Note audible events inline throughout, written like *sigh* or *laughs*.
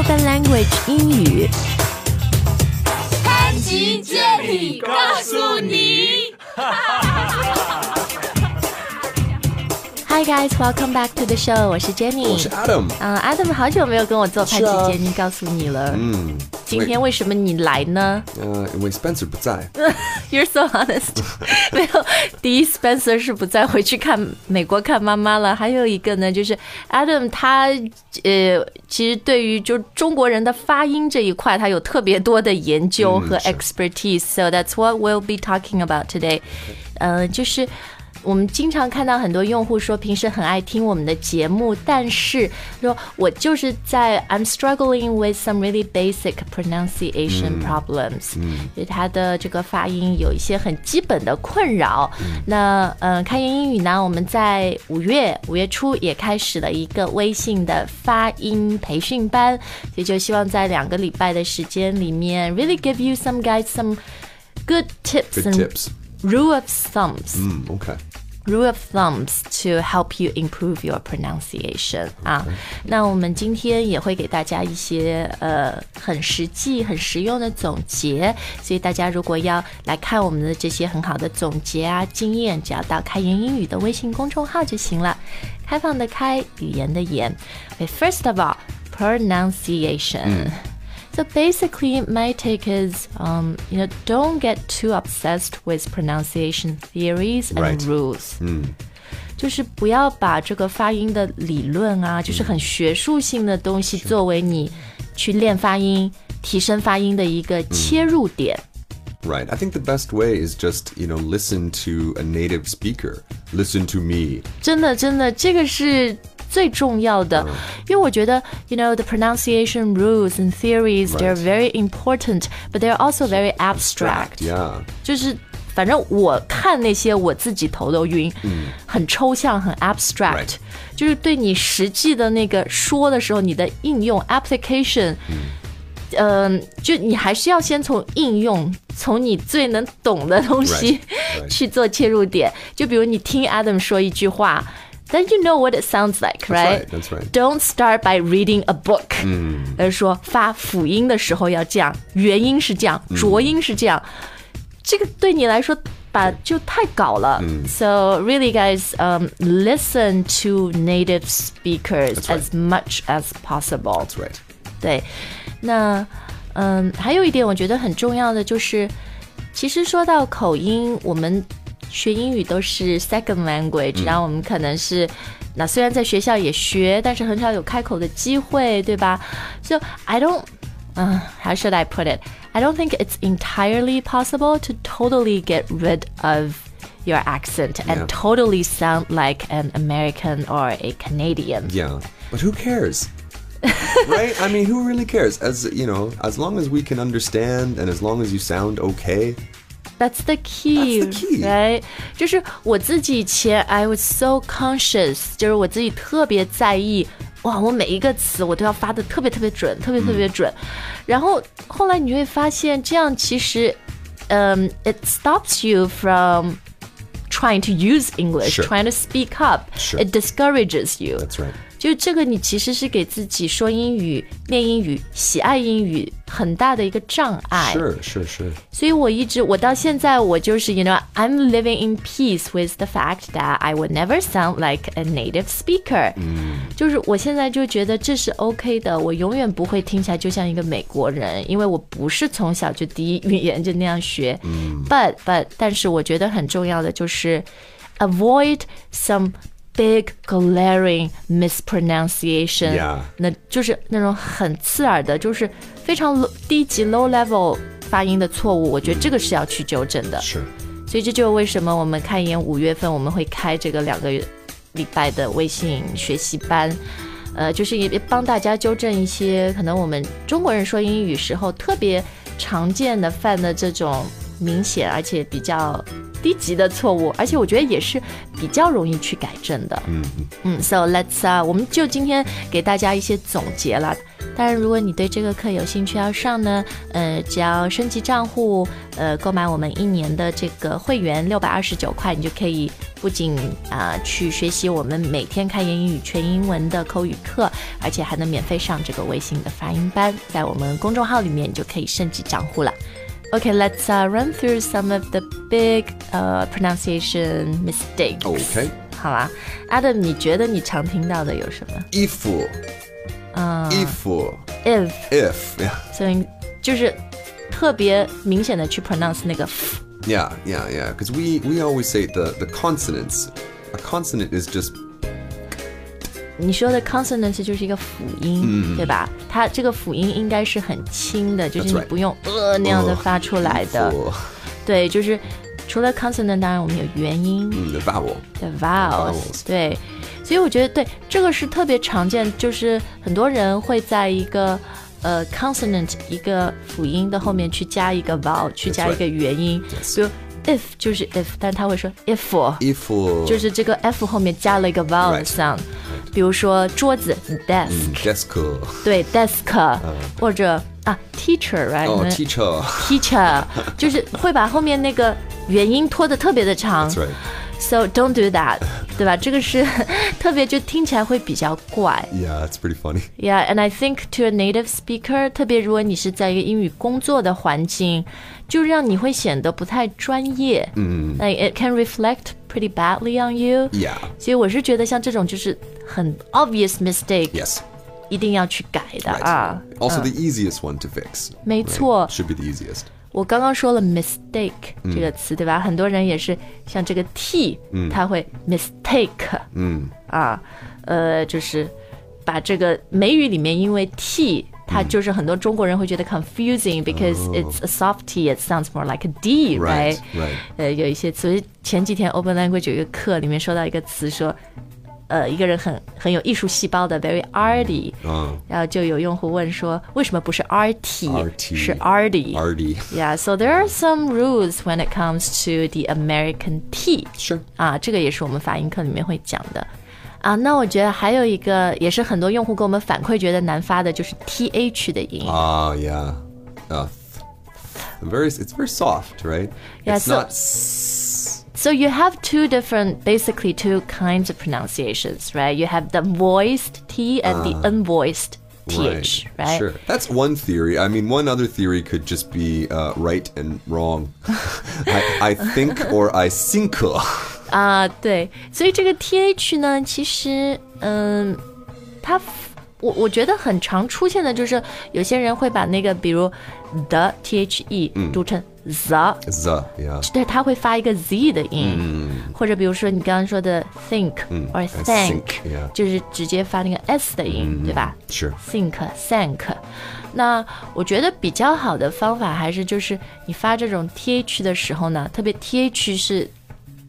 Spoken Language 英语。潘吉接力告诉你。Hi guys, welcome back to the show。我是 Jenny，我是 Adam。嗯、a d a m 好久没有跟我做潘是啊吉杰尼告诉你了。嗯，今天为什么你来呢呃，因为 Spencer 不在。 ？You're *laughs* so honest *laughs* 。没有，第一 Spencer 是不再回去看美国看妈妈了，还有一个呢，就是 Adam 他呃，其实对于就中国人的发音这一块，他有特别多的研究和是 expertise、so that's what we'll be talking about today。呃，就是。 我们经常看到很多用户说平时很爱听我们的节目，但是说我就是在 I'm struggling with some really basic pronunciation problems，就他的这个发音有一些很基本的困扰。那呃，开言英语呢，我们在五月五月初也开始了一个微信的发音培训班，所以就希望在两个礼拜的时间里面，really give you some guides, some good tips Good and tips. rule of thumbs。嗯，OK。 rule of thumbs to help you improve your pronunciation 啊。那我们今天也会给大家一些呃很实际、很实用的总结，所以大家如果要来看我们的这些很好的总结啊经验，只要到开言英语的微信公众号就行了。开放的开，语言的言。Okay, first of all, pronunciation. So basically, my take is, um, you know, don't get too obsessed with pronunciation theories and Right. rules. 嗯就是不要把这个发音的理论啊，就是很学术性的东西作为你去练发音、提升发音的一个切入点。 Right. I think the best way is just, you know, listen to a native speaker. Listen to me. 真的，真的，这个是最重要的，因为我觉得，you know, the pronunciation rules and theories they're very important, but they're also very abstract. Yeah. 就是反正我看那些我自己头都晕，很抽象，很 abstract，、 Right. 就是对你实际的那个说的时候，你的应用 application，嗯、 就你还是要先从应用，从你最能懂的东西 Right, right. 去做切入点。就比如你听 Adam 说一句话。Then you know what it sounds like, right? right, that's right. Don't start by reading a book. 而是说发辅音的时候要这样，元音是这样，浊音是这样。这个对你来说把就太搞了。So really, guys, um, listen to native speakers as much as possible. That's right. 对，那嗯，还有一点我觉得很重要的就是，其实说到口音，我们学英语都是 second language，、然后我们可能是。那虽然在学校也学，但是很少有开口的机会，对吧？So I don't, uh, how should I put it? I don't think it's entirely possible to totally get rid of your accent and Yeah. totally sound like an American or a Canadian. Yeah. But who cares? right? I mean, who really cares? As, you know, as long as we can understand and as long as you sound okay. That's the key, That's the key. right? 就是我自己以前 I was so conscious，就是我自己特别在意，哇，我每一个词我都要发的特别特别准，特别特别准。然后后来你会发现，这样其实，嗯、i t stops you from trying to use English, Sure. trying to speak up. Sure. It discourages you. That's right. 就这个，你其实是给自己说英语、练英语、喜爱英语很大的一个障碍。是是是。所以我一直，我到现在，我就是，you know，I'm living in peace with the fact that I will never sound like a native speaker。嗯。就是我现在就觉得这是 OK 的，我永远不会听起来就像一个美国人，因为我不是从小就第一语言就那样学。嗯。But but，但是我觉得很重要的就是。Avoid some big glaring mispronunciation。Yeah. 那就是那种很刺耳的，就是非常 low, 低级 low level 发音的错误，我觉得这个是要去纠正的。Sure. 所以这就是为什么我们看一眼五月份我们会开这个两个礼拜的微信学习班，呃，就是也帮大家纠正一些可能我们中国人说英语时候特别常见的犯的这种明显而且比较低级的错误，而且我觉得也是比较容易去改正的。嗯嗯，So let's 啊、我们就今天给大家一些总结了。当然，如果你对这个课有兴趣要上呢，呃，只要升级账户，呃，购买我们一年的这个会员六百二十九块，你就可以不仅啊、去学习我们每天开言英语全英文的口语课，而且还能免费上这个微信的发音班，在我们公众号里面你就可以升级账户了。Okay, let's uh, run through some of the big uh, pronunciation mistakes. Okay. 好啦，Adam，你觉得你常听到的有什么 If. If. ？if， If. Yeah. 所以就是特别明显的去 pronounce 那个 f， Yeah, yeah, yeah. Because we, we always say the, the consonants. A consonant is just 你说的 consonant 就是一个辅音，对吧？它这个辅音应该是很轻的，就是你不用呃那样的发出来的。对，就是除了 consonant，当然我们有元音。mm, the vowel. 的 vowels，vowels 对，所以我觉得对这个是特别常见，就是很多人会在一个呃 consonant 一个辅音的后面去加一个 vowel，去加一个元音，比如 if 就是 if，但他会说 if，If. 就是这个 f 后面加了一个 vowel Right sound，比如说桌子 desk，、Desk. 对 desk，、或者啊 teacher，right？Oh, teacher. teacher 就是会把后面那个元音拖得特别的长。So don't do that，对吧？这个是特别就听起来会比较怪。 Yeah, *laughs* it's pretty funny. Yeah, and I think to a native speaker，特别如果你是在一个英语工作的环境，就让你会显得不太专业。嗯，like it can reflect pretty badly on you。 Yeah. 所以我是觉得像这种就是很 obvious mistake，、 Yes. 一定要去改的 Right. 啊。 Also, the easiest one to fix. *laughs* 没错。 Should be the easiest. 我刚刚说了 mistake 这个词，对吧？很多人也是像这个 t，、他会 mistake，嗯啊，呃，就是把这个美语里面因为 t。它就是很多中国人会觉得 confusing because it's a soft T, it sounds more like a D, right? Right. 呃，有一些词，所以前几天 Open Language 有一个课里面说到一个词说，呃，一个人很很有艺术细胞的 very arty，、然后就有用户问说，为什么不是 RT, RT 是 arty？ Arty. Yeah, so there are some rules when it comes to the American T. Sure. 啊，这个也是我们发音课里面会讲的。啊，那我觉得还有一个也是很多用户给我们反馈觉得难发的，就是 th 的音。 Ah, yeah. Uh, very. It's very soft, right? Yeah, It's so- not. s- So you have two different, basically two kinds of pronunciations, right? You have the voiced T and the unvoiced th, right? Sure. That's one theory. I mean, one other theory could just be uh, right and wrong. *laughs* I, I think or I think. *laughs* 啊，对，所以这个 th 呢，其实，嗯，它我我觉得很常出现的就是有些人会把那个，比如 the the 读成 the，、 The, yeah. 对，他会发一个 z 的音，或者比如说你刚刚说的 think or I thank，、 think, yeah. 就是直接发那个 s 的音，对吧 Sure. think thank。那我觉得比较好的方法还是就是你发这种 th 的时候呢，特别 th 是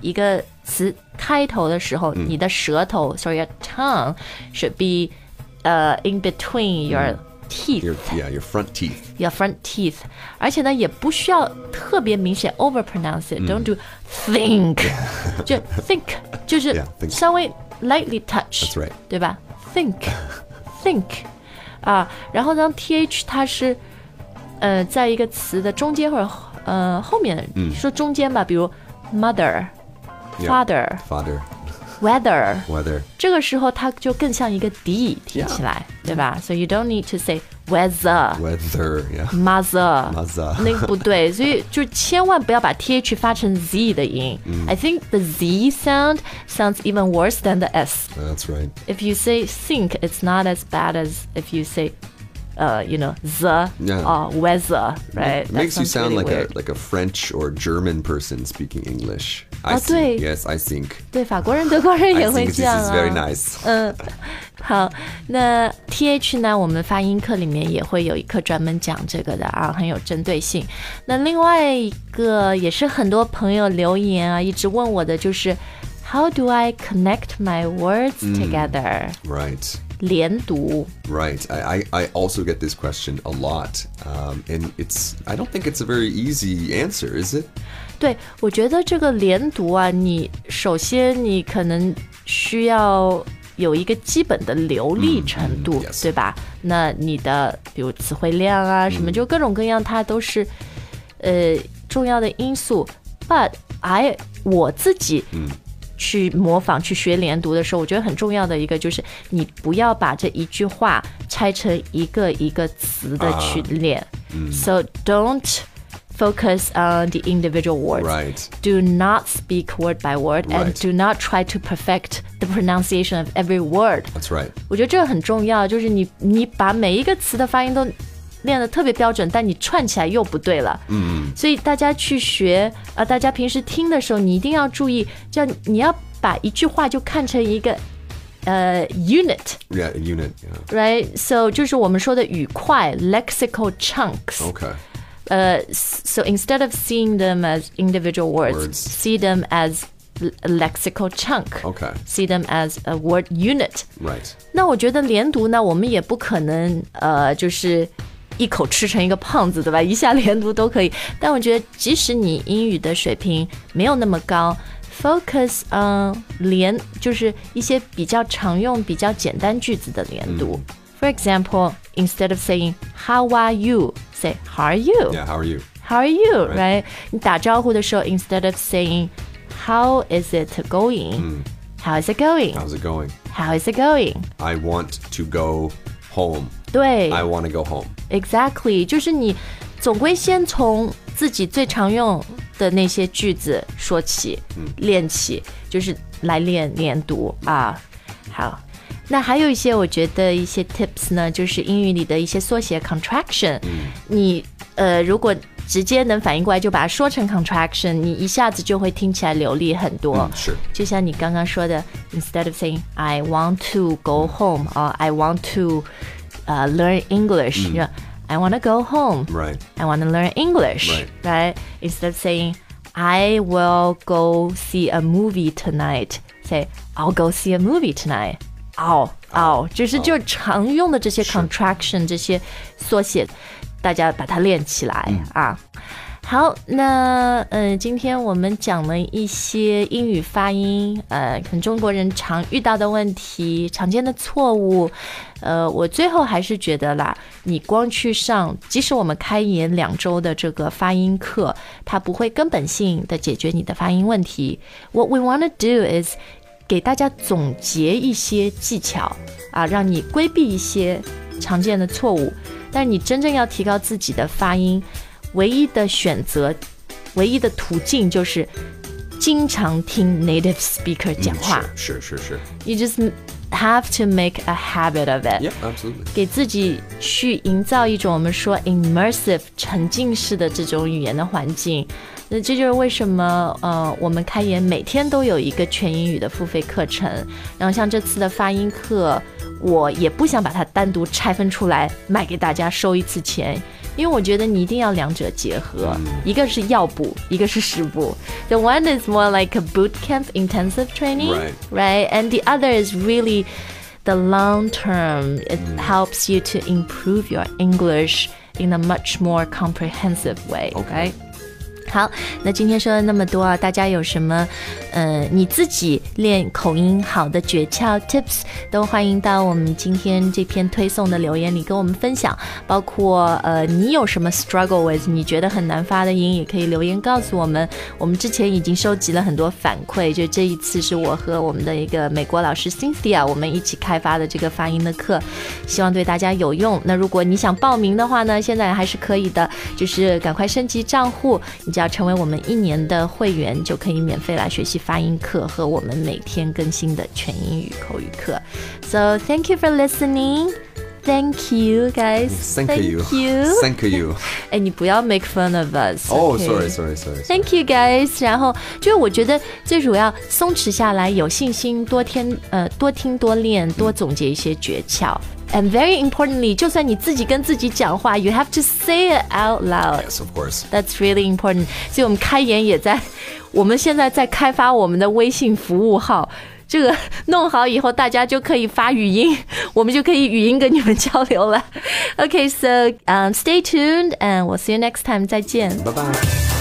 一个词开头的时候，你的舌头，so your tongue should be 呃、in between your teeth。 Your, yeah, your front teeth. your front teeth，而且呢也不需要特别明显 over pronounce it，don't、do think，*laughs* 就 think 就是 Yeah, think. 稍微 lightly touch， That's right. 对吧？think think 啊，然后当 th 它是呃在一个词的中间或者呃后面，说中间吧，比如 mother、 Yeah. father、 Father, weather， weather. 这个时候它就更像一个 d 听起来对吧？So you don't need to say weather。 Weather, yeah. mother， Mother *laughs* 那个不对，所以就千万不要把 *laughs* th 发成 z 的音。I think the z sound sounds even worse than the s. That's right. If you say think, it's not as bad as if you say, uh, you know, the Yeah. or weather, right? It That makes you sounds sound really like weird. a like a French or German person speaking English. I Oh, think. 对。 Yes, I think. 对，法国人、德国人 I 也会 think this 这样 is *laughs* 啊。 very nice. 嗯，好，那 T H 呢？我们发音课里面也会有一课专门讲这个的啊，很有针对性。那另外一个也是很多朋友留言啊，一直问我的就是，How do I connect my words together？、 Right. 连读。 Right. I, I, I also get this question a lot. Um, and it's I don't think it's a very easy answer, is it? 对，我觉得这个连读啊，你首先你可能需要 有一个基本的流利程度，嗯 yes 对吧？那你的比如词汇量啊，什么就各种各样，它都是呃重要的因素。But I 我自己 去模仿去学连读的时候，我觉得很重要的一个就是你不要把这一句话拆成一个一个词的去练。So don't focus on the individual words. Right. Do not speak word by word and do not try to perfect the pronunciation of every word. That's right. 我觉得这个很重要，就是你你把每一个词的发音都练得特别标准，但你串起来又不对了。嗯，所以大家去学啊、呃大家平时听的时候，你一定要注意，叫你要把一句话就看成一个呃 unit。Yeah, unit. Yeah. Right, so 就是我们说的语块 lexical chunks. Okay. Uh, so instead of seeing them as individual words, Words. see them as a lexical chunk. Okay. See them as a word unit. Right. 那我觉得连读呢，我们也不可能呃，就是一口吃成一个胖子，对吧？一下连读都可以。但我觉得，即使你英语的水平没有那么高，focus on 连就是一些比较常用、比较简单句子的连读。For example, instead of saying "How are you?" say "How are you?" Yeah. How are you? How are you? Right? 你打招呼的时候，instead of saying "How is it going?" How is it going? How's it going? How is it going? I want to go home. 对 I want to go home. ，exactly，就是你总归先从自己最常用的那些句子说起，练起，就是来练连读啊。好，那还有一些我觉得一些 tips 呢，就是英语里的一些缩写 contraction，、你呃如果直接能反应过来，就把它说成 contraction，你一下子就会听起来流利很多。 Sure. 就像你刚刚说的，instead of saying I want to go home 啊、i want to 呃、learn English，、你说 I want to go home。 Right. I want to learn English, Right. right? Instead of saying, I will go see a movie tonight, say, I'll go see a movie tonight. 哦哦，就是就常用的这些 contraction 这些缩写，大家把它练起来、啊。 好，那呃，今天我们讲了一些英语发音，呃，可能中国人常遇到的问题、常见的错误。呃，我最后还是觉得啦，你光去上，即使我们开研两周的这个发音课，它不会根本性的解决你的发音问题。What we want to do is 给大家总结一些技巧啊，让你规避一些常见的错误。但你真正要提高自己的发音，唯一的选择，唯一的途径就是经常听 native speaker 讲话。Sure. Sure. Sure. You just have to make a habit of it. Yeah. Absolutely. 给自己去营造一种我们说 immersive 沉浸式的这种语言的环境。那这就是为什么呃，我们开研每天都有一个全英语的付费课程。然后像这次的发音课，我也不想把它单独拆分出来卖给大家收一次钱，因为我觉得你一定要两者结合，一个是药补，一个是食补。The one is more like a boot camp intensive training, Right. right? And the other is really the long term. It helps you to improve your English in a much more comprehensive way, Okay. 好，那今天说了那么多啊，大家有什么呃你自己练口音好的诀窍 tips，都欢迎到我们今天这篇推送的留言里跟我们分享。包括呃你有什么 struggle with，你觉得很难发的音，也可以留言告诉我们。我们之前已经收集了很多反馈，就这一次是我和我们的一个美国老师 Cynthia 我们一起开发的这个发音的课，希望对大家有用。那如果你想报名的话呢，现在还是可以的，就是赶快升级账户，你只要成为我们一年的会员，就可以免费来学习发音课和我们每天更新的全英语口语课。So thank you for listening. Thank you, guys. Thank you. you. Thank you. *laughs* 哎，你不要 make fun of us. Oh, okay? sorry. Sorry. Sorry. sorry. Thank you guys。然后就是我觉得最主要松弛下来，有信心，多听呃多听多练，多总结一些诀窍。 And very importantly，就算你自己跟自己讲话，you have to say it out loud。 Yes, of course. That's really important。所以我们开研也在，我们现在在开发我们的微信服务号。这个弄好以后，大家就可以发语音，我们就可以语音跟你们交流了。Okay, so um, stay tuned, and we'll see you next time. 再见。 Bye bye.